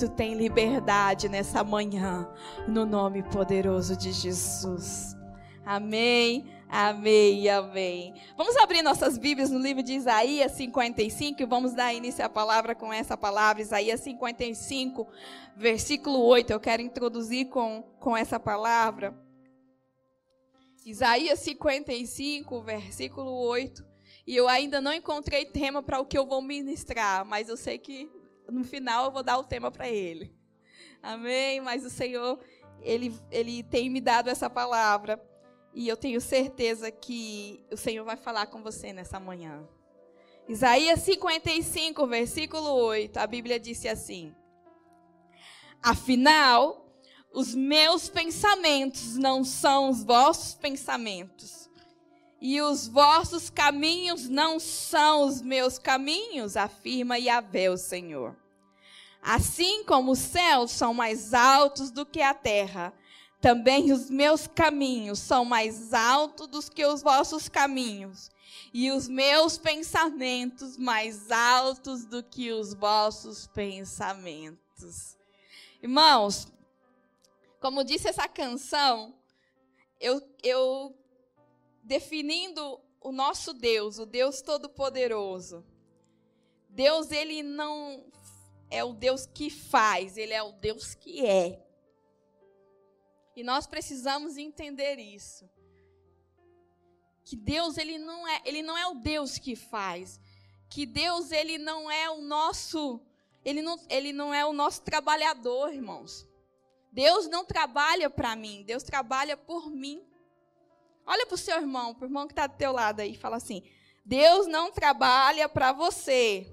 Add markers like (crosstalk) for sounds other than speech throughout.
espírito tem liberdade nessa manhã, no nome poderoso de Jesus. Amém. Amém, amém. Vamos abrir nossas Bíblias no livro de Isaías 55 e vamos dar início à palavra com essa palavra, Isaías 55, versículo 8. Eu quero introduzir com, com essa palavra. Isaías 55, versículo 8. E eu ainda não encontrei tema para o que eu vou ministrar, mas eu sei que no final eu vou dar o tema para ele. Amém? Mas o Senhor, ele, ele tem me dado essa palavra. E eu tenho certeza que o Senhor vai falar com você nessa manhã. Isaías 55, versículo 8, a Bíblia disse assim: Afinal, os meus pensamentos não são os vossos pensamentos, e os vossos caminhos não são os meus caminhos, afirma Yahvé, o Senhor. Assim como os céus são mais altos do que a terra, também os meus caminhos são mais altos do que os vossos caminhos, e os meus pensamentos mais altos do que os vossos pensamentos. Irmãos, como disse essa canção, eu, eu definindo o nosso Deus, o Deus Todo-Poderoso. Deus, ele não é o Deus que faz, ele é o Deus que é. E nós precisamos entender isso. Que Deus ele não é, ele não é o Deus que faz. Que Deus ele não é o nosso, ele não, ele não é o nosso trabalhador, irmãos. Deus não trabalha para mim, Deus trabalha por mim. Olha para o seu irmão, para o irmão que está do teu lado aí, e fala assim: Deus não trabalha para você,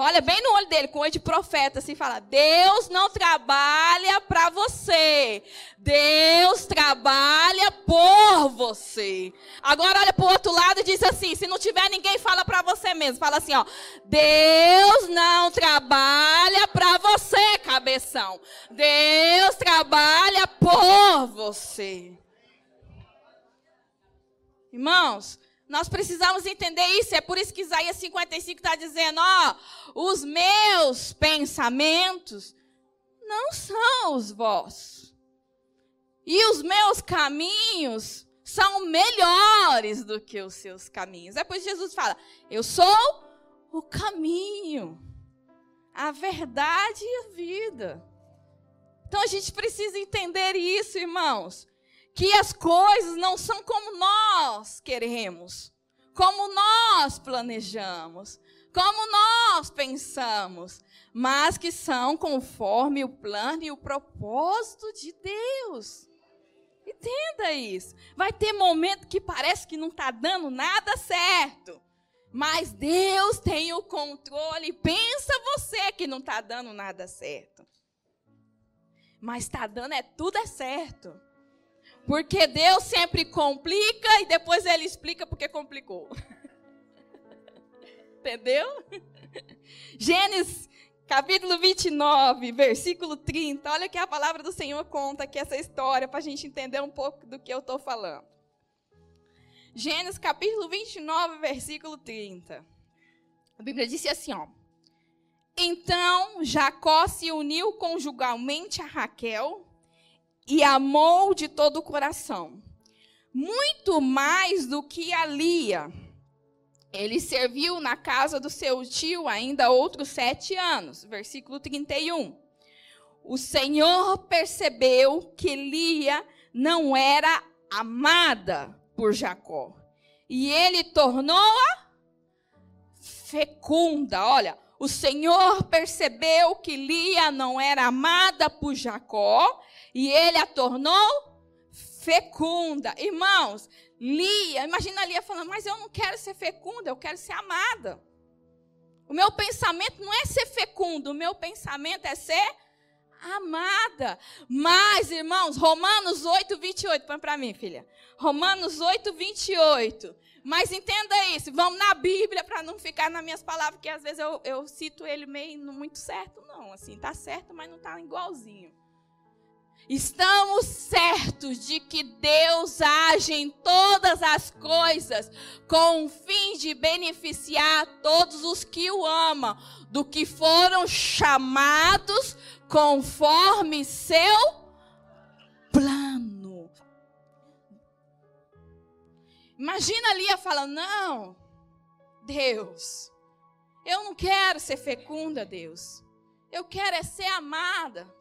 Olha bem no olho dele, com olho de profeta, assim, fala: Deus não trabalha para você. Deus trabalha por você. Agora olha para o outro lado e diz assim: se não tiver ninguém, fala para você mesmo. Fala assim, ó: Deus não trabalha para você, cabeção. Deus trabalha por você. Irmãos, nós precisamos entender isso. É por isso que Isaías 55 está dizendo: ó, os meus pensamentos não são os vossos. E os meus caminhos são melhores do que os seus caminhos. É por isso que Jesus fala: Eu sou o caminho, a verdade e a vida. Então a gente precisa entender isso, irmãos que as coisas não são como nós queremos, como nós planejamos, como nós pensamos, mas que são conforme o plano e o propósito de Deus. Entenda isso. Vai ter momento que parece que não está dando nada certo. Mas Deus tem o controle. Pensa você que não está dando nada certo. Mas está dando é tudo é certo. Porque Deus sempre complica e depois ele explica porque complicou. (laughs) Entendeu? Gênesis capítulo 29, versículo 30. Olha que a palavra do Senhor conta aqui essa história para a gente entender um pouco do que eu estou falando. Gênesis capítulo 29, versículo 30. A Bíblia disse assim, ó. Então Jacó se uniu conjugalmente a Raquel e amou de todo o coração. Muito mais do que a Lia. Ele serviu na casa do seu tio ainda outros sete anos. Versículo 31. O Senhor percebeu que Lia não era amada por Jacó. E ele tornou-a fecunda. Olha, o Senhor percebeu que Lia não era amada por Jacó e ele a tornou fecunda. Irmãos, Lia, imagina Lia falando, mas eu não quero ser fecunda, eu quero ser amada. O meu pensamento não é ser fecundo, o meu pensamento é ser amada. Mas, irmãos, Romanos 8, 28, põe para mim, filha. Romanos 8, 28. Mas entenda isso, vamos na Bíblia para não ficar nas minhas palavras, porque às vezes eu, eu cito ele meio muito certo, não. Assim, tá certo, mas não tá igualzinho. Estamos certos de que Deus age em todas as coisas com o fim de beneficiar todos os que o amam, do que foram chamados conforme seu plano. Imagina Lia falando: Não, Deus, eu não quero ser fecunda, Deus. Eu quero é ser amada.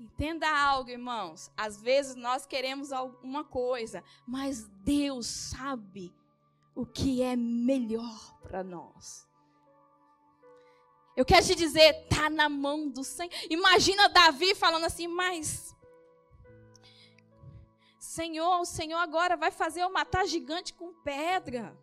Entenda algo, irmãos. Às vezes nós queremos alguma coisa, mas Deus sabe o que é melhor para nós. Eu quero te dizer, tá na mão do Senhor. Imagina Davi falando assim, mas Senhor, o Senhor agora vai fazer eu matar gigante com pedra.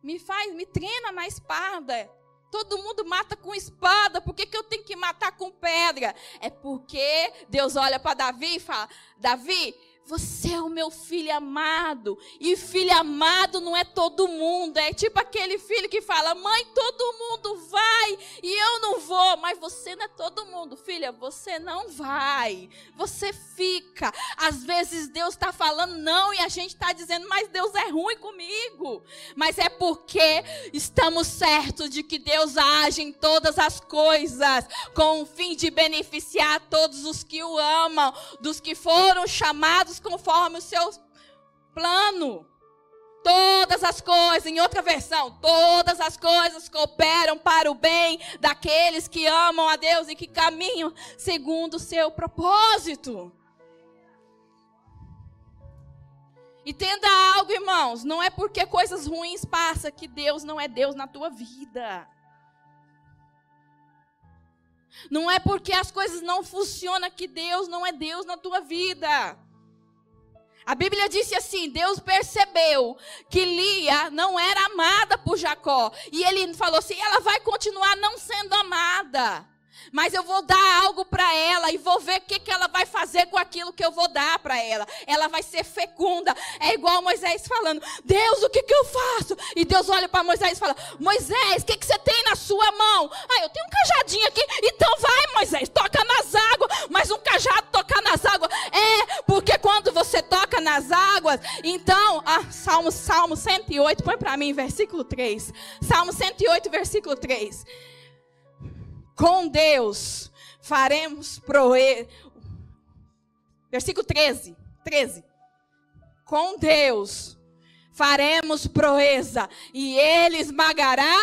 Me faz, me treina na espada. Todo mundo mata com espada, por que, que eu tenho que matar com pedra? É porque Deus olha para Davi e fala: Davi, você é o meu filho amado. E filho amado não é todo mundo. É tipo aquele filho que fala: Mãe, todo mundo vai e eu não vou. Mas você não é todo mundo. Filha, você não vai. Você fica. Às vezes Deus está falando não e a gente está dizendo: Mas Deus é ruim comigo. Mas é porque estamos certos de que Deus age em todas as coisas com o fim de beneficiar todos os que o amam, dos que foram chamados conforme o seu plano. Todas as coisas, em outra versão, todas as coisas cooperam para o bem daqueles que amam a Deus e que caminham segundo o seu propósito. Entenda algo, irmãos, não é porque coisas ruins passam que Deus não é Deus na tua vida. Não é porque as coisas não funcionam que Deus não é Deus na tua vida. A Bíblia disse assim: Deus percebeu que Lia não era amada por Jacó. E ele falou assim: ela vai continuar não sendo amada. Mas eu vou dar algo para ela e vou ver o que, que ela vai fazer com aquilo que eu vou dar para ela. Ela vai ser fecunda. É igual Moisés falando: Deus, o que, que eu faço? E Deus olha para Moisés e fala: Moisés, o que, que você tem na sua mão? Ah, eu tenho um cajadinho aqui. Então vai, Moisés, toca nas águas. Mas um cajado tocar nas águas. É, porque quando você toca nas águas, então, ah, Salmo, Salmo 108, põe para mim, versículo 3. Salmo 108, versículo 3 com Deus faremos proeza. Versículo 13, 13. Com Deus faremos proeza e ele esmagará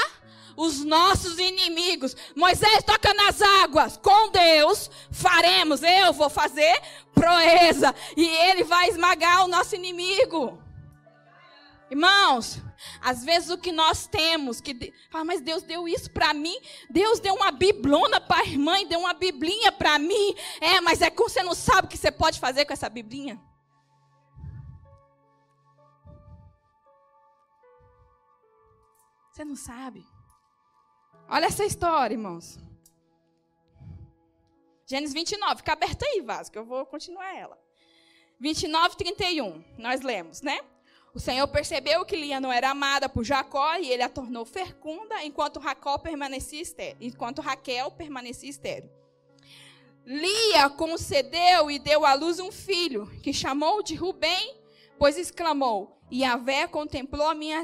os nossos inimigos. Moisés toca nas águas. Com Deus faremos, eu vou fazer proeza e ele vai esmagar o nosso inimigo. Irmãos, às vezes o que nós temos, que ah, mas Deus deu isso para mim, Deus deu uma biblona para a irmã e deu uma biblinha para mim. É, mas é como você não sabe o que você pode fazer com essa biblinha. Você não sabe. Olha essa história, irmãos. Gênesis 29, fica aberta aí, Vasco, que eu vou continuar ela. 29, 31, nós lemos, né? O Senhor percebeu que Lia não era amada por Jacó e ele a tornou fecunda, enquanto Raquel permanecia estéril, enquanto Raquel permanecia estéril. Lia concedeu e deu à luz um filho, que chamou de Rubem, pois exclamou: Yahvé contemplou a minha,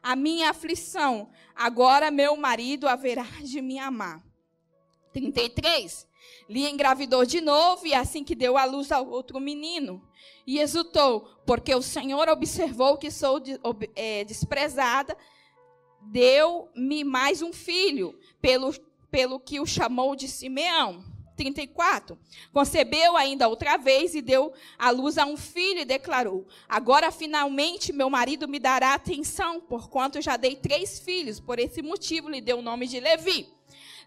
a minha aflição, agora meu marido haverá de me amar. 33. Lia engravidou de novo e assim que deu à luz ao outro menino e exultou, porque o Senhor observou que sou é, desprezada, deu-me mais um filho, pelo, pelo que o chamou de Simeão. 34. Concebeu ainda outra vez e deu à luz a um filho e declarou: Agora finalmente meu marido me dará atenção, porquanto já dei três filhos. Por esse motivo lhe deu o nome de Levi.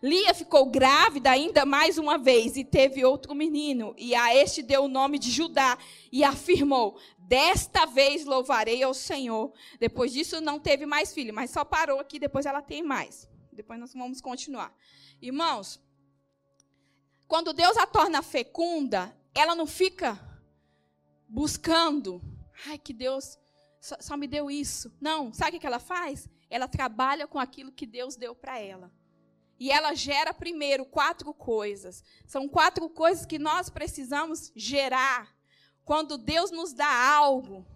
Lia ficou grávida ainda mais uma vez e teve outro menino, e a este deu o nome de Judá, e afirmou: Desta vez louvarei ao Senhor. Depois disso não teve mais filho, mas só parou aqui, depois ela tem mais. Depois nós vamos continuar. Irmãos, quando Deus a torna fecunda, ela não fica buscando, ai que Deus só, só me deu isso. Não, sabe o que ela faz? Ela trabalha com aquilo que Deus deu para ela. E ela gera primeiro quatro coisas. São quatro coisas que nós precisamos gerar quando Deus nos dá algo.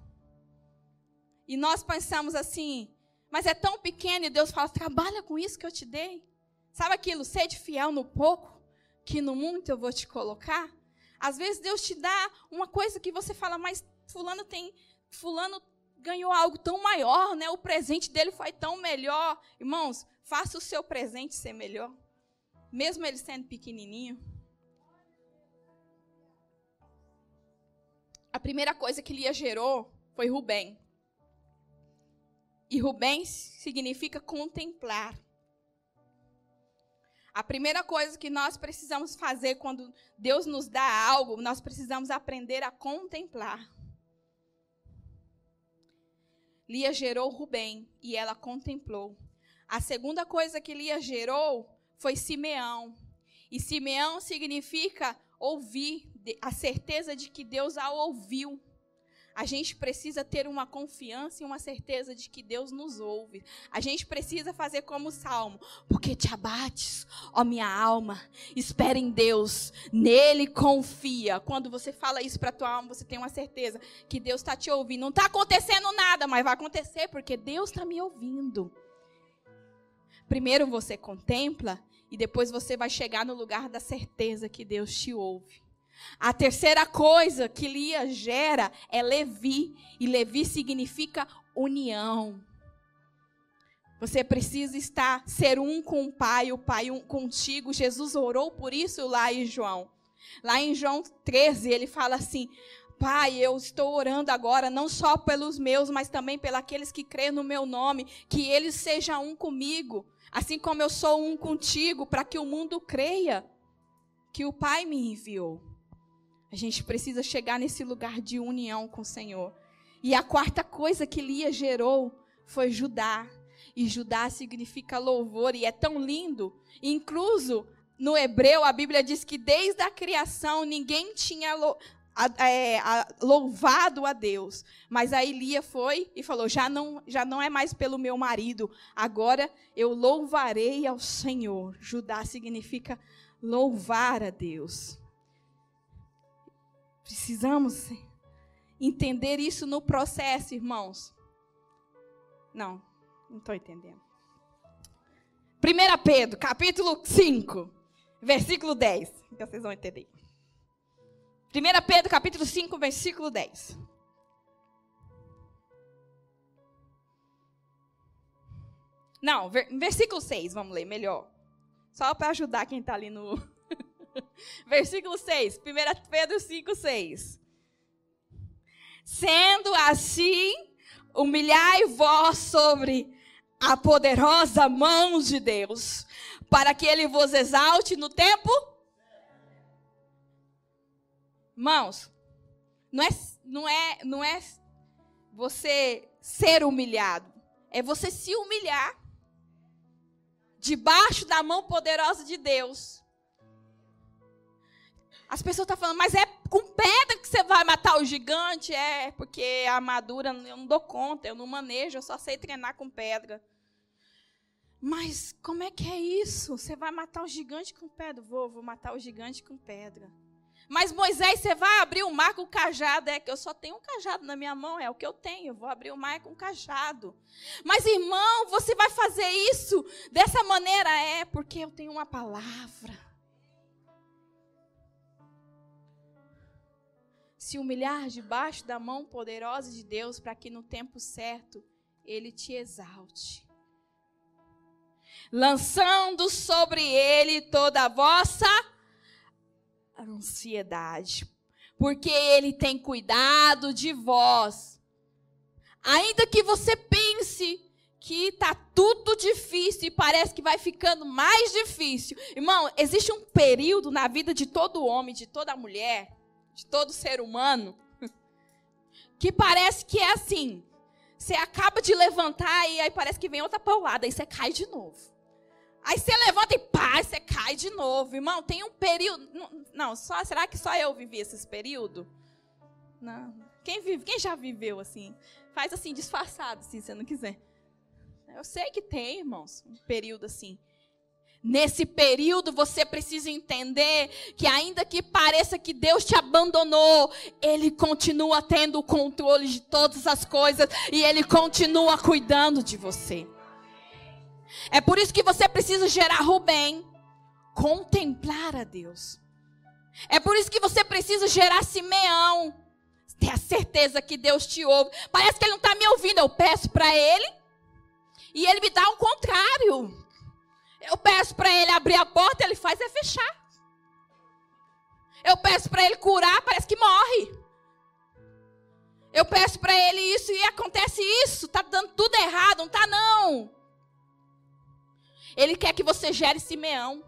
E nós pensamos assim, mas é tão pequeno e Deus fala: trabalha com isso que eu te dei. Sabe aquilo, sede fiel no pouco, que no muito eu vou te colocar? Às vezes Deus te dá uma coisa que você fala, mas fulano tem, fulano ganhou algo tão maior, né? O presente dele foi tão melhor. Irmãos, faça o seu presente ser melhor, mesmo ele sendo pequenininho. A primeira coisa que Lia gerou foi Rubem. E Rubem significa contemplar. A primeira coisa que nós precisamos fazer quando Deus nos dá algo, nós precisamos aprender a contemplar. Lia gerou Rubem e ela contemplou. A segunda coisa que Lia gerou foi Simeão. E Simeão significa ouvir, a certeza de que Deus a ouviu a gente precisa ter uma confiança e uma certeza de que Deus nos ouve. A gente precisa fazer como o Salmo, porque te abates, ó minha alma, espera em Deus, nele confia. Quando você fala isso para tua alma, você tem uma certeza que Deus está te ouvindo. Não está acontecendo nada, mas vai acontecer porque Deus está me ouvindo. Primeiro você contempla e depois você vai chegar no lugar da certeza que Deus te ouve. A terceira coisa que Lia gera é Levi, e Levi significa união. Você precisa estar ser um com o Pai, o Pai um contigo. Jesus orou por isso lá em João. Lá em João 13, ele fala assim: Pai, eu estou orando agora não só pelos meus, mas também pelos que creem no meu nome, que eles sejam um comigo, assim como eu sou um contigo, para que o mundo creia que o Pai me enviou. A gente precisa chegar nesse lugar de união com o Senhor. E a quarta coisa que Lia gerou foi Judá. E Judá significa louvor, e é tão lindo. Incluso no hebreu, a Bíblia diz que desde a criação ninguém tinha é, louvado a Deus. Mas aí Lia foi e falou: já não, já não é mais pelo meu marido, agora eu louvarei ao Senhor. Judá significa louvar a Deus. Precisamos entender isso no processo, irmãos. Não, não estou entendendo. 1 Pedro, capítulo 5, versículo 10. Então vocês vão entender. 1 Pedro, capítulo 5, versículo 10. Não, versículo 6, vamos ler melhor. Só para ajudar quem está ali no, (laughs) Versículo 6, 1 Pedro 5, 6. Sendo assim, humilhai vós sobre a poderosa mão de Deus, para que ele vos exalte no tempo. Mãos, não é, não é, não é você ser humilhado, é você se humilhar debaixo da mão poderosa de Deus as pessoas estão falando, mas é com pedra que você vai matar o gigante? É, porque a armadura eu não dou conta, eu não manejo, eu só sei treinar com pedra. Mas como é que é isso? Você vai matar o gigante com pedra? Vou, vou matar o gigante com pedra. Mas Moisés, você vai abrir o mar com cajado? É que eu só tenho um cajado na minha mão, é o que eu tenho. Vou abrir o mar com cajado. Mas irmão, você vai fazer isso dessa maneira? É porque eu tenho uma palavra. Se humilhar debaixo da mão poderosa de Deus, para que no tempo certo ele te exalte. Lançando sobre ele toda a vossa ansiedade, porque ele tem cuidado de vós. Ainda que você pense que está tudo difícil e parece que vai ficando mais difícil. Irmão, existe um período na vida de todo homem, de toda mulher, de todo ser humano, (laughs) que parece que é assim. Você acaba de levantar e aí parece que vem outra paulada, aí você cai de novo. Aí você levanta e pá, você cai de novo. Irmão, tem um período. Não, só, será que só eu vivi esse período? Não. Quem, vive, quem já viveu assim? Faz assim, disfarçado, se você não quiser. Eu sei que tem, irmãos, um período assim. Nesse período você precisa entender que ainda que pareça que Deus te abandonou, ele continua tendo o controle de todas as coisas e ele continua cuidando de você. É por isso que você precisa gerar Rubem, contemplar a Deus. É por isso que você precisa gerar Simeão, ter a certeza que Deus te ouve. Parece que ele não está me ouvindo, eu peço para ele e ele me dá o contrário. Eu peço para ele abrir a porta, ele faz é fechar. Eu peço para ele curar, parece que morre. Eu peço para ele isso e acontece isso. Tá dando tudo errado, não tá não. Ele quer que você gere Simeão.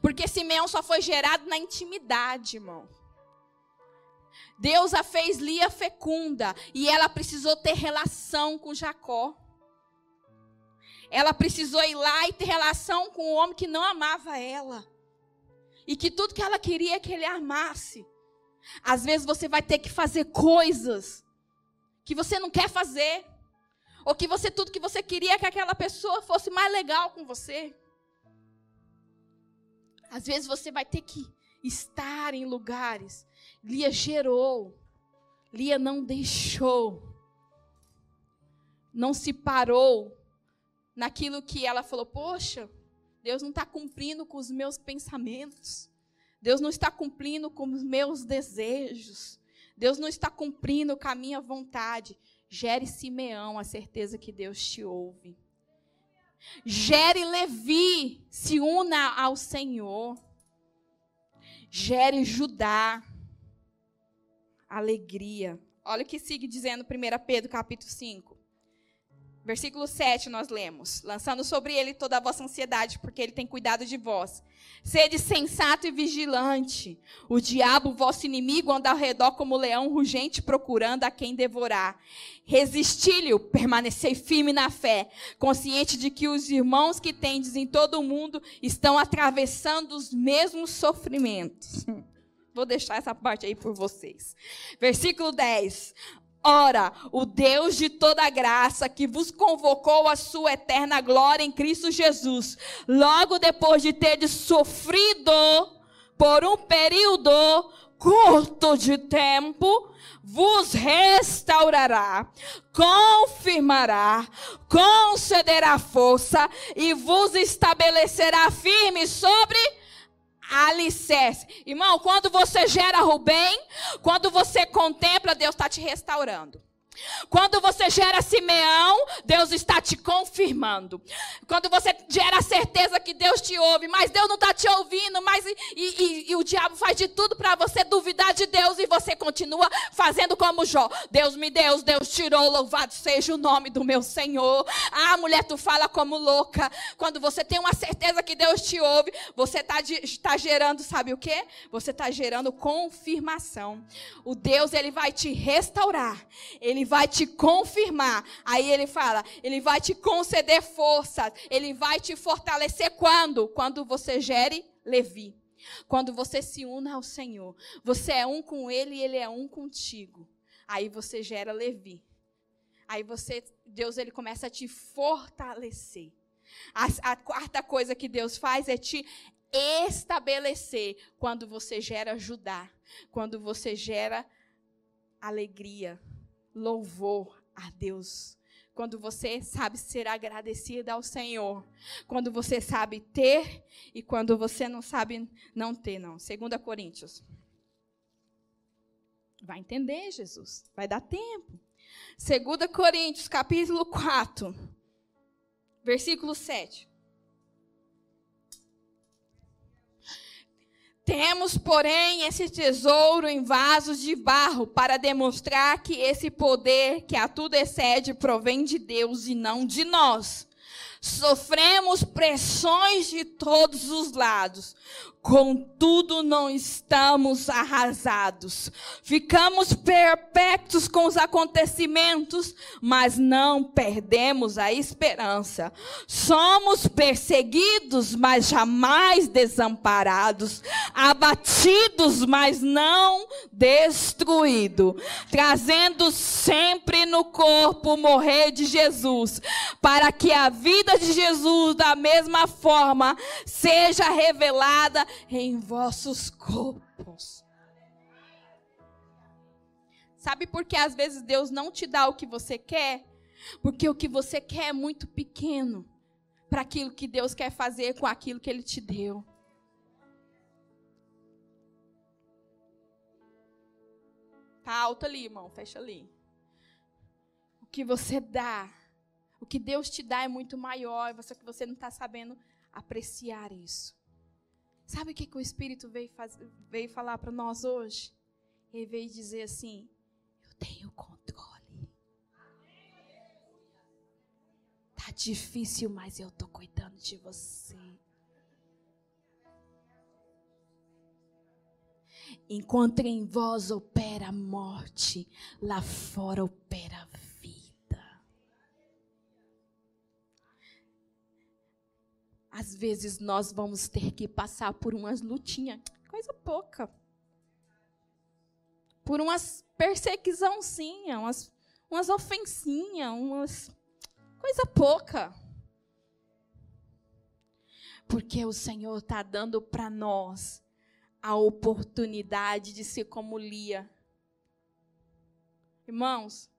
Porque Simeão só foi gerado na intimidade, irmão. Deus a fez Lia fecunda e ela precisou ter relação com Jacó. Ela precisou ir lá e ter relação com o homem que não amava ela. E que tudo que ela queria é que ele amasse. Às vezes você vai ter que fazer coisas que você não quer fazer. Ou que você tudo que você queria é que aquela pessoa fosse mais legal com você. Às vezes você vai ter que estar em lugares. Lia gerou. Lia não deixou. Não se parou naquilo que ela falou: Poxa, Deus não está cumprindo com os meus pensamentos. Deus não está cumprindo com os meus desejos. Deus não está cumprindo com a minha vontade. Gere Simeão a certeza que Deus te ouve. Gere Levi, se una ao Senhor. Gere Judá, alegria. Olha o que sigue dizendo 1 Pedro capítulo 5. Versículo 7 nós lemos: Lançando sobre ele toda a vossa ansiedade, porque ele tem cuidado de vós. Sede sensato e vigilante. O diabo, vosso inimigo, anda ao redor como leão rugente, procurando a quem devorar. Resisti-lhe, permanecei firme na fé, consciente de que os irmãos que tendes em todo o mundo estão atravessando os mesmos sofrimentos. (laughs) Vou deixar essa parte aí por vocês. Versículo 10. Ora, o Deus de toda graça, que vos convocou à sua eterna glória em Cristo Jesus, logo depois de ter sofrido por um período curto de tempo, vos restaurará, confirmará, concederá força e vos estabelecerá firme sobre alicerce. Irmão, quando você gera Rubem, quando você contempla, Deus está te restaurando. Quando você gera Simeão, Deus está te confirmando. Quando você gera a certeza que Deus te ouve, mas Deus não está te ouvindo, mas e, e, e, o diabo faz de tudo para você duvidar de Deus e você continua fazendo como Jó. Deus me deu, Deus tirou, louvado seja o nome do meu Senhor. Ah, mulher, tu fala como louca. Quando você tem uma certeza que Deus te ouve, você está tá gerando, sabe o que? Você está gerando confirmação. O Deus, ele vai te restaurar. Ele vai te confirmar. Aí ele fala, ele vai te conceder força, ele vai te fortalecer quando? Quando você gere Levi. Quando você se una ao Senhor. Você é um com ele e ele é um contigo. Aí você gera Levi. Aí você, Deus ele começa a te fortalecer. A, a quarta coisa que Deus faz é te estabelecer quando você gera Judá, quando você gera alegria, louvor a Deus. Quando você sabe ser agradecida ao Senhor. Quando você sabe ter e quando você não sabe não ter, não. 2 Coríntios. Vai entender, Jesus. Vai dar tempo. 2 Coríntios, capítulo 4, versículo 7. Temos, porém, esse tesouro em vasos de barro para demonstrar que esse poder que a tudo excede provém de Deus e não de nós. Sofremos pressões de todos os lados, Contudo, não estamos arrasados. Ficamos perpétuos com os acontecimentos, mas não perdemos a esperança. Somos perseguidos, mas jamais desamparados. Abatidos, mas não destruídos. Trazendo sempre no corpo o morrer de Jesus, para que a vida de Jesus, da mesma forma, seja revelada em vossos corpos. Sabe por que às vezes Deus não te dá o que você quer? Porque o que você quer é muito pequeno para aquilo que Deus quer fazer com aquilo que Ele te deu. Tá alto ali, irmão, fecha ali. O que você dá, o que Deus te dá é muito maior, só que você não está sabendo apreciar isso. Sabe o que, que o Espírito veio, faz, veio falar para nós hoje? Ele veio dizer assim: Eu tenho controle. Tá difícil, mas eu tô cuidando de você. Enquanto em vós opera a morte, lá fora opera a vida. Às vezes nós vamos ter que passar por umas lutinhas, coisa pouca. Por umas perseguiçãozinhas, umas, umas ofensinhas, umas Coisa pouca. Porque o Senhor está dando para nós a oportunidade de ser como Lia. Irmãos,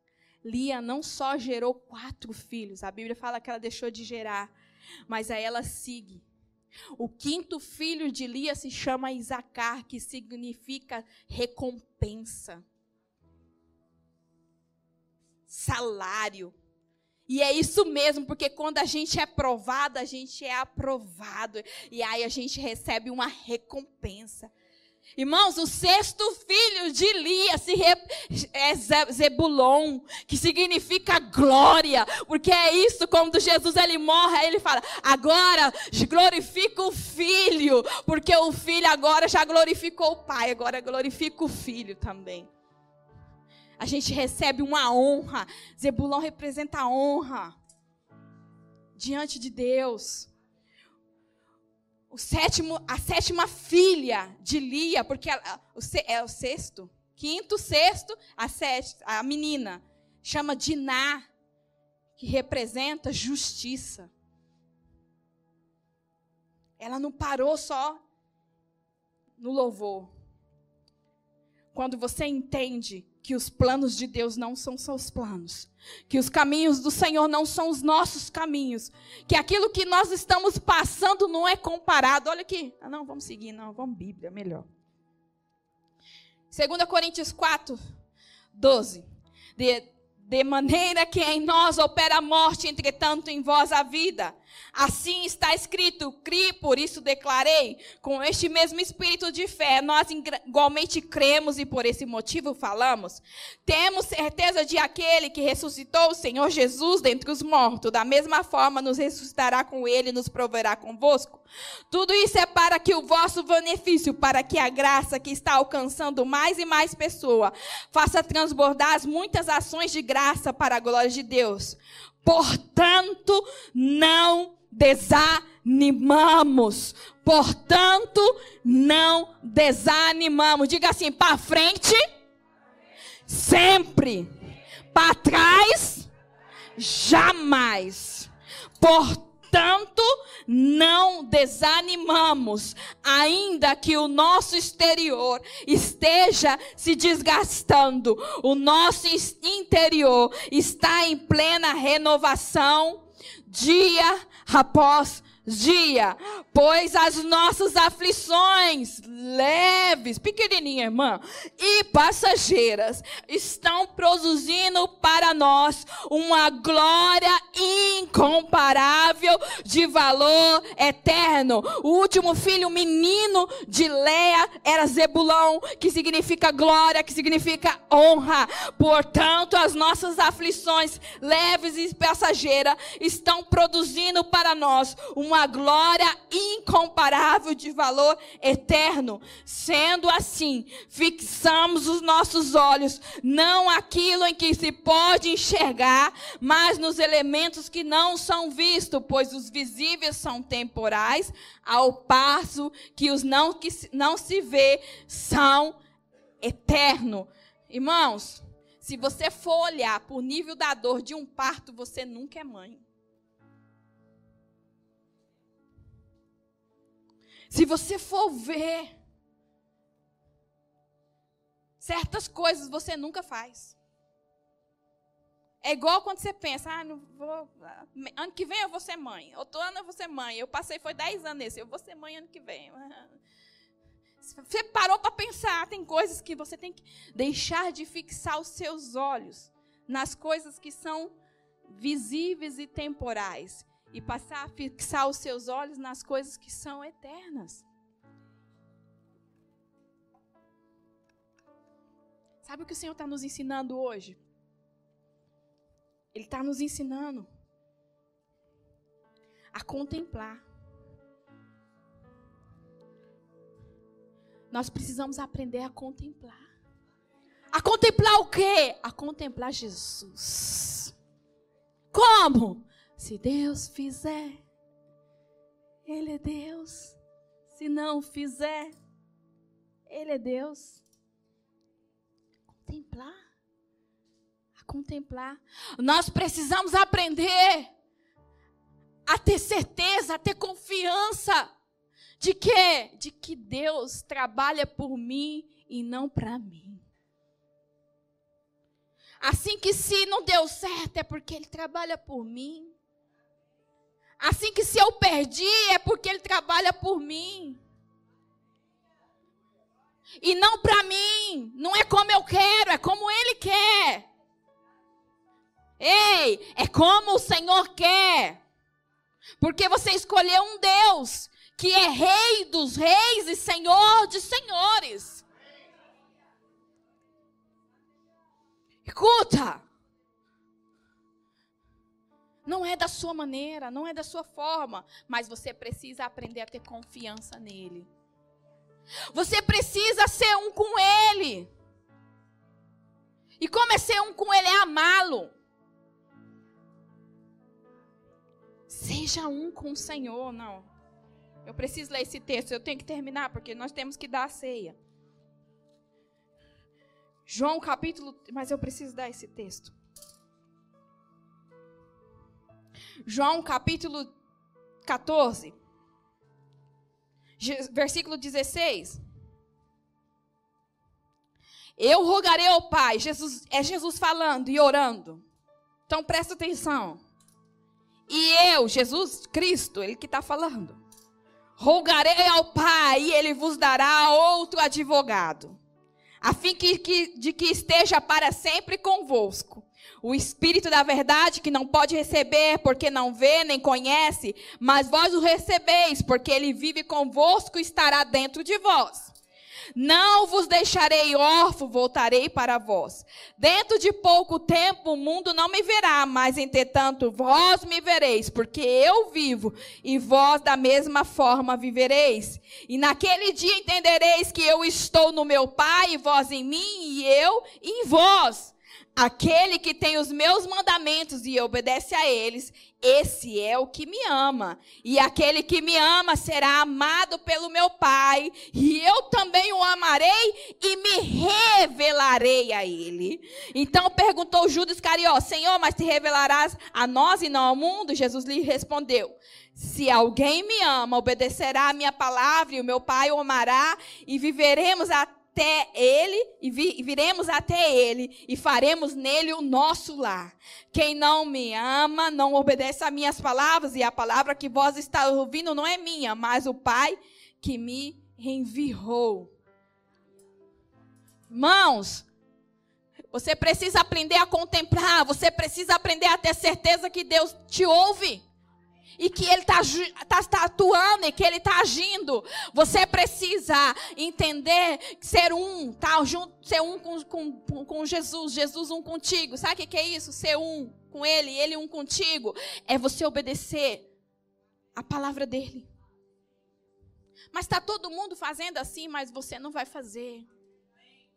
Lia não só gerou quatro filhos, a Bíblia fala que ela deixou de gerar, mas aí ela sigue. O quinto filho de Lia se chama Isacar, que significa recompensa, salário. E é isso mesmo, porque quando a gente é provado, a gente é aprovado. E aí a gente recebe uma recompensa. Irmãos, o sexto filho de Lia se re... é Zebulon, que significa glória, porque é isso, quando Jesus ele morre, ele fala: agora glorifica o filho, porque o filho agora já glorificou o pai, agora glorifica o filho também a gente recebe uma honra. Zebulão representa a honra diante de Deus. O sétimo, a sétima filha de Lia, porque ela, o, é o sexto, quinto, sexto, a, sexta, a menina, chama Diná, que representa justiça. Ela não parou só no louvor. Quando você entende que os planos de Deus não são seus planos, que os caminhos do Senhor não são os nossos caminhos, que aquilo que nós estamos passando não é comparado. Olha aqui, ah, não, vamos seguir, não, vamos Bíblia, melhor. 2 Coríntios 4, 12. De, de maneira que em nós opera a morte, entretanto em vós a vida. Assim está escrito: cri, por isso declarei. Com este mesmo espírito de fé, nós igualmente cremos e por esse motivo falamos. Temos certeza de aquele que ressuscitou o Senhor Jesus dentre os mortos. Da mesma forma, nos ressuscitará com ele e nos proverá convosco. Tudo isso é para que o vosso benefício, para que a graça que está alcançando mais e mais pessoas, faça transbordar as muitas ações de graça para a glória de Deus. Portanto, não desanimamos. Portanto, não desanimamos. Diga assim, para frente, sempre. Para trás, jamais. Portanto, não desanimamos, ainda que o nosso exterior esteja se desgastando, o nosso interior está em plena renovação dia após dia, pois as nossas aflições leves, pequenininha irmã, e passageiras estão produzindo para nós uma glória incomparável de valor eterno. O último filho menino de Leia era Zebulão, que significa glória, que significa honra. Portanto, as nossas aflições leves e passageiras estão produzindo para nós uma uma glória incomparável de valor eterno. Sendo assim, fixamos os nossos olhos não aquilo em que se pode enxergar, mas nos elementos que não são vistos, pois os visíveis são temporais, ao passo que os não que não se vê são eternos. Irmãos, se você for olhar por nível da dor de um parto, você nunca é mãe. Se você for ver, certas coisas você nunca faz. É igual quando você pensa, ah, não vou, ano que vem eu vou ser mãe. Outro ano eu vou ser mãe. Eu passei, foi 10 anos nesse, eu vou ser mãe ano que vem. (laughs) Você parou para pensar, tem coisas que você tem que deixar de fixar os seus olhos nas coisas que são visíveis e temporais e passar a fixar os seus olhos nas coisas que são eternas. Sabe o que o Senhor está nos ensinando hoje? Ele está nos ensinando a contemplar. Nós precisamos aprender a contemplar. A contemplar o quê? A contemplar Jesus. Como? Se Deus fizer, Ele é Deus. Se não fizer, Ele é Deus. Contemplar. A contemplar. Nós precisamos aprender a ter certeza, a ter confiança de quê? De que Deus trabalha por mim e não para mim. Assim que se não deu certo é porque Ele trabalha por mim. Assim que se eu perdi é porque Ele trabalha por mim. E não para mim. Não é como eu quero, é como Ele quer. Ei, é como o Senhor quer. Porque você escolheu um Deus que é Rei dos Reis e Senhor de Senhores. Escuta. Não é da sua maneira, não é da sua forma, mas você precisa aprender a ter confiança nele. Você precisa ser um com ele. E como é ser um com ele? É amá-lo. Seja um com o Senhor, não. Eu preciso ler esse texto, eu tenho que terminar, porque nós temos que dar a ceia. João capítulo. Mas eu preciso dar esse texto. João capítulo 14, versículo 16. Eu rogarei ao Pai, Jesus, é Jesus falando e orando. Então presta atenção. E eu, Jesus Cristo, ele que está falando. Rogarei ao Pai e ele vos dará outro advogado, a fim que, que, de que esteja para sempre convosco. O Espírito da verdade que não pode receber porque não vê nem conhece, mas vós o recebeis porque ele vive convosco e estará dentro de vós. Não vos deixarei órfão, voltarei para vós. Dentro de pouco tempo o mundo não me verá, mas entretanto vós me vereis, porque eu vivo e vós da mesma forma vivereis. E naquele dia entendereis que eu estou no meu Pai, e vós em mim, e eu em vós. Aquele que tem os meus mandamentos e obedece a eles, esse é o que me ama. E aquele que me ama será amado pelo meu Pai, e eu também o amarei e me revelarei a ele. Então perguntou Judas Carió: Senhor, mas te revelarás a nós e não ao mundo? Jesus lhe respondeu: se alguém me ama, obedecerá a minha palavra, e o meu Pai o amará, e viveremos até até ele e viremos até ele e faremos nele o nosso lar. Quem não me ama não obedece a minhas palavras e a palavra que vós está ouvindo não é minha, mas o Pai que me enviou. Irmãos, você precisa aprender a contemplar, você precisa aprender a ter certeza que Deus te ouve e que Ele está tá, tá atuando e que Ele está agindo. Você precisa entender ser um, tá junto, ser um com, com, com Jesus, Jesus um contigo. Sabe o que é isso? Ser um com Ele, Ele um contigo. É você obedecer a palavra dEle. Mas está todo mundo fazendo assim, mas você não vai fazer.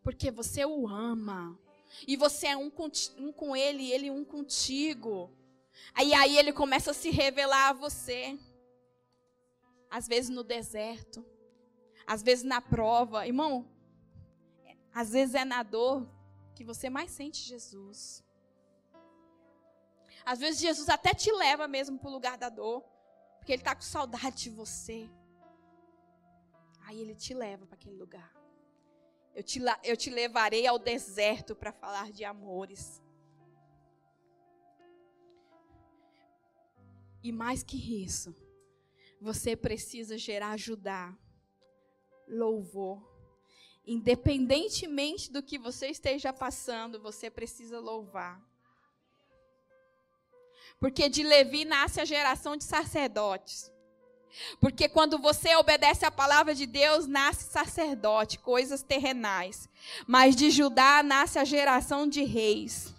Porque você o ama. E você é um com, um com Ele, Ele um contigo. Aí aí ele começa a se revelar a você. Às vezes no deserto, às vezes na prova, irmão. Às vezes é na dor que você mais sente Jesus. Às vezes Jesus até te leva mesmo para o lugar da dor, porque ele está com saudade de você. Aí ele te leva para aquele lugar. Eu te, eu te levarei ao deserto para falar de amores. E mais que isso, você precisa gerar ajudar, louvor. Independentemente do que você esteja passando, você precisa louvar. Porque de Levi nasce a geração de sacerdotes. Porque quando você obedece à palavra de Deus, nasce sacerdote, coisas terrenais. Mas de Judá nasce a geração de reis.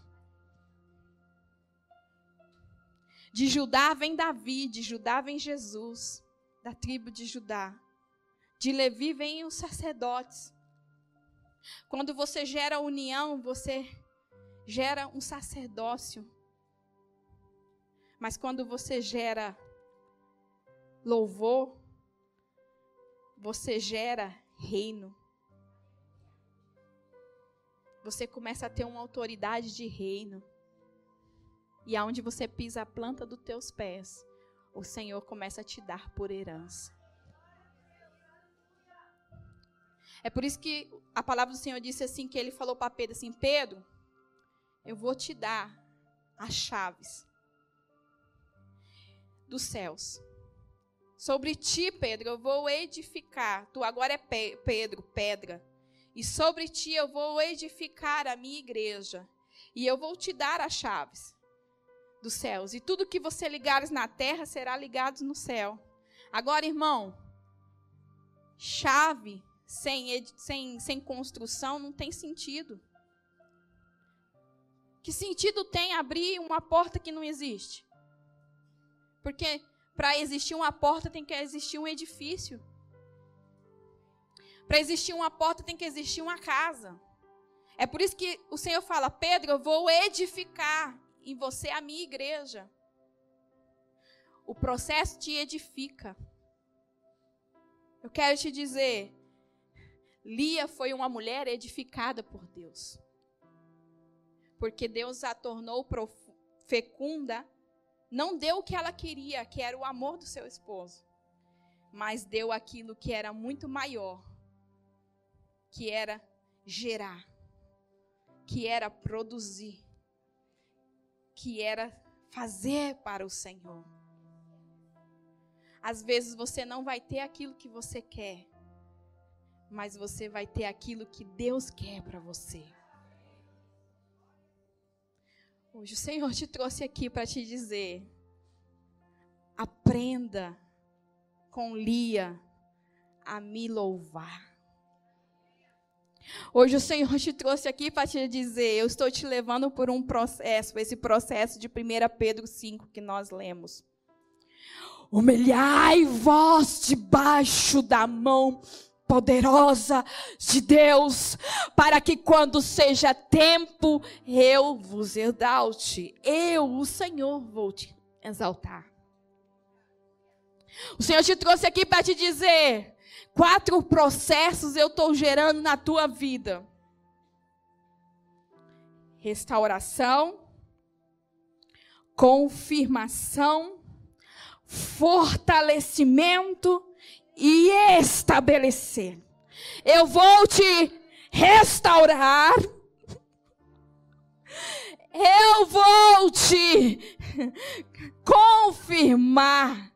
De Judá vem Davi, de Judá vem Jesus, da tribo de Judá. De Levi vem os sacerdotes. Quando você gera união, você gera um sacerdócio. Mas quando você gera louvor, você gera reino. Você começa a ter uma autoridade de reino. E aonde você pisa a planta dos teus pés, o Senhor começa a te dar por herança. É por isso que a palavra do Senhor disse assim que ele falou para Pedro assim: "Pedro, eu vou te dar as chaves dos céus. Sobre ti, Pedro, eu vou edificar. Tu agora é Pe Pedro, pedra. E sobre ti eu vou edificar a minha igreja. E eu vou te dar as chaves dos céus. E tudo que você ligares na terra será ligado no céu. Agora, irmão, chave sem, sem, sem construção não tem sentido. Que sentido tem abrir uma porta que não existe? Porque para existir uma porta tem que existir um edifício. Para existir uma porta tem que existir uma casa. É por isso que o Senhor fala: Pedro, eu vou edificar em você a minha igreja. O processo te edifica. Eu quero te dizer, Lia foi uma mulher edificada por Deus. Porque Deus a tornou fecunda não deu o que ela queria, que era o amor do seu esposo, mas deu aquilo que era muito maior, que era gerar, que era produzir, que era fazer para o Senhor. Às vezes você não vai ter aquilo que você quer, mas você vai ter aquilo que Deus quer para você. Hoje o Senhor te trouxe aqui para te dizer: aprenda com Lia a me louvar. Hoje o Senhor te trouxe aqui para te dizer: eu estou te levando por um processo, esse processo de 1 Pedro 5 que nós lemos. Humilhai vós debaixo da mão poderosa de Deus, para que quando seja tempo, eu vos exalte. Eu, o Senhor, vou te exaltar. O Senhor te trouxe aqui para te dizer: quatro processos eu estou gerando na tua vida: restauração, confirmação, fortalecimento e estabelecer. Eu vou te restaurar. Eu vou te confirmar.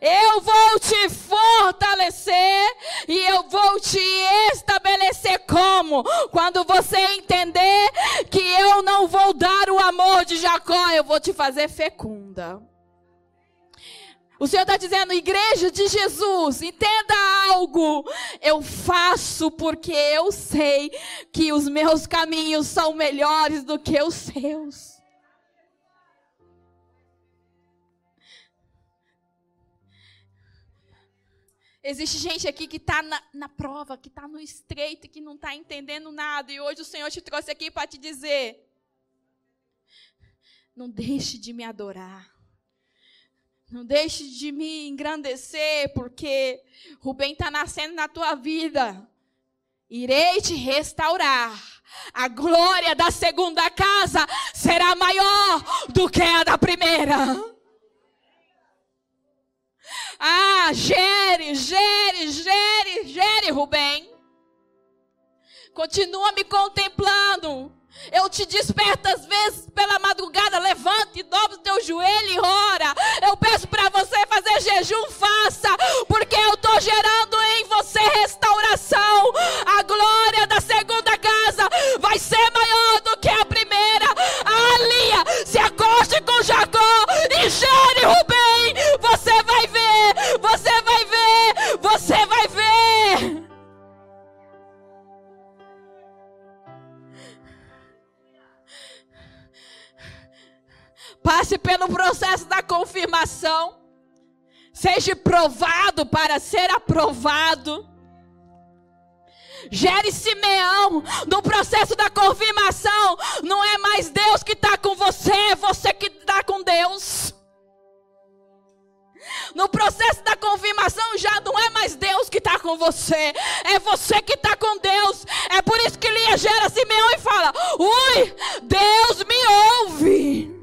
Eu vou te fortalecer e eu vou te estabelecer como? Quando você entender que eu não vou dar o amor de Jacó, eu vou te fazer fecunda. O Senhor está dizendo, igreja de Jesus, entenda algo. Eu faço porque eu sei que os meus caminhos são melhores do que os seus. Existe gente aqui que está na, na, prova, que está no estreito, que não está entendendo nada. E hoje o Senhor te trouxe aqui para te dizer: não deixe de me adorar. Não deixe de me engrandecer, porque Rubem está nascendo na tua vida. Irei te restaurar. A glória da segunda casa será maior do que a da primeira. Ah, gere, gere, gere, gere Rubem. Continua me contemplando. Eu te desperto às vezes pela madrugada, levante, dobre o teu joelho e ora. Eu peço para você fazer jejum, faça, porque eu estou gerando em você restauração. A glória Passe pelo processo da confirmação. Seja provado para ser aprovado. Gere Simeão no processo da confirmação. Não é mais Deus que está com você, é você que está com Deus. No processo da confirmação já não é mais Deus que está com você, é você que está com Deus. É por isso que Lia gera Simeão e fala: Ui, Deus me ouve.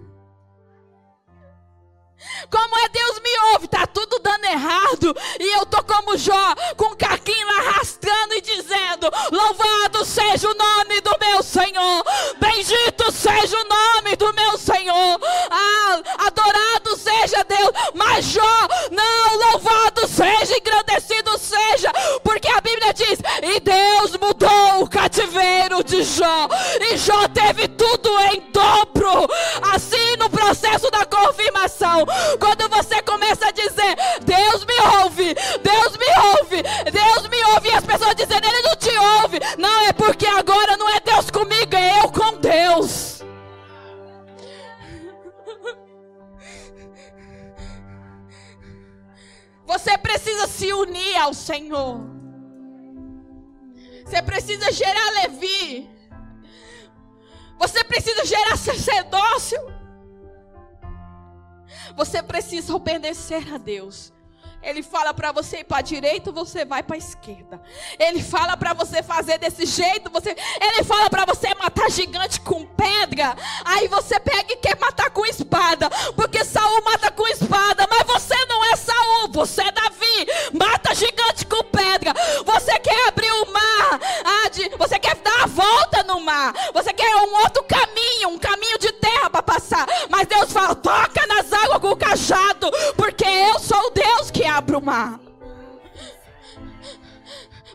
Como é Deus me ouve? Tá tudo dando errado. E eu tô como Jó, com o caquinho lá arrastando e dizendo: Louvado seja o nome do meu Senhor. Bendito seja o nome do meu Senhor. Ah, adorado seja Deus. Mas Jó, não, louvado seja, engrandecido seja. Porque a Bíblia diz: E Deus mudou o cativeiro de Jó. E Jó teve tudo em dobro. Da confirmação. Quando você começa a dizer, Deus me ouve, Deus me ouve, Deus me ouve, e as pessoas dizendo, Ele não te ouve. Não, é porque agora não é Deus comigo, é eu com Deus. Você precisa se unir ao Senhor. Você precisa gerar Levi. Você precisa gerar sacerdócio. Você precisa obedecer a Deus. Ele fala para você ir para a direita, você vai para a esquerda. Ele fala para você fazer desse jeito, você ele fala para você matar gigante com pedra. Aí você pega e quer matar com espada, porque Saul mata com espada, mas você não é Saul, você é Davi. Mata gigante com pedra. Você quer abrir você quer dar a volta no mar. Você quer um outro caminho, um caminho de terra para passar. Mas Deus fala: "Toca nas águas com o cajado, porque eu sou o Deus que abra o mar.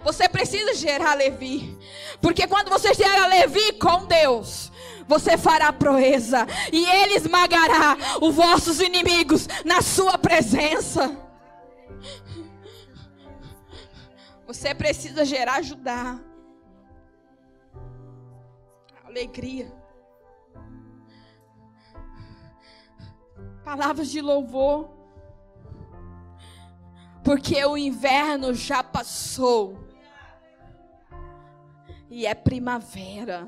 Você precisa gerar Levi. Porque quando você gera Levi com Deus, você fará proeza. E ele esmagará os vossos inimigos na sua presença. Você precisa gerar ajudar. Alegria. Palavras de louvor porque o inverno já passou e é primavera.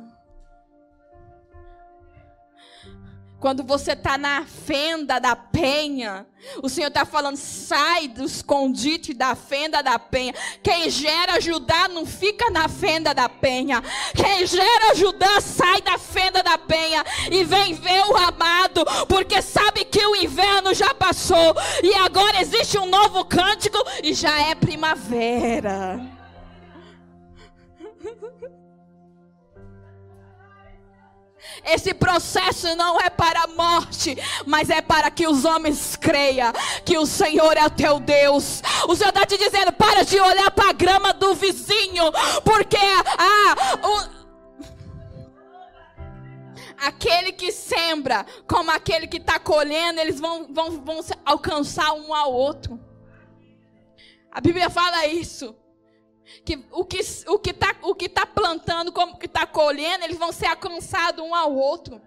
Quando você está na fenda da penha, o Senhor está falando: sai do escondite da fenda da penha. Quem gera Judá não fica na fenda da penha. Quem gera Judá sai da fenda da penha e vem ver o amado, porque sabe que o inverno já passou e agora existe um novo cântico e já é primavera. Esse processo não é para a morte, mas é para que os homens creiam que o Senhor é teu Deus. O Senhor está te dizendo: para de olhar para a grama do vizinho, porque ah, o, aquele que sembra, como aquele que está colhendo, eles vão, vão, vão alcançar um ao outro. A Bíblia fala isso que o que o que está o que tá plantando como que está colhendo eles vão ser alcançados um ao outro.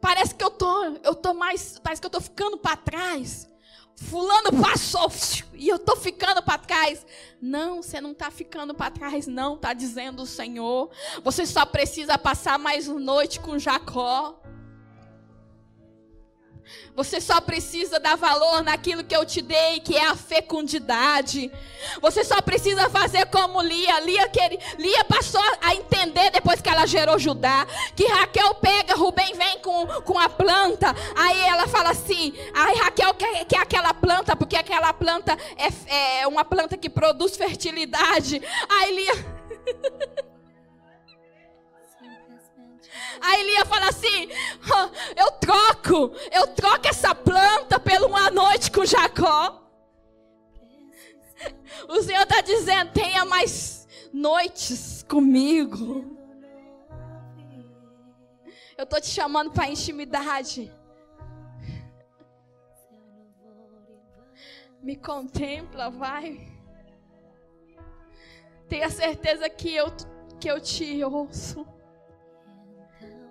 Parece que eu tô eu tô mais parece que eu tô ficando para trás. Fulano passou e eu tô ficando para trás. Não você não está ficando para trás não está dizendo o Senhor. Você só precisa passar mais uma noite com Jacó Você só precisa dar valor naquilo que eu te dei, que é a fecundidade. Você só precisa fazer como Lia. Lia, queria, Lia passou a entender depois que ela gerou Judá. Que Raquel pega, Rubem vem com, com a planta. Aí ela fala assim: aí Raquel quer, quer aquela planta, porque aquela planta é, é uma planta que produz fertilidade. Aí Lia. (laughs) Aí Lia fala assim: Eu troco, eu troco essa planta pela uma noite com Jacó. O Senhor está dizendo: tenha mais noites comigo. Eu estou te chamando para intimidade. Me contempla, vai. Tenha certeza que eu, que eu te ouço.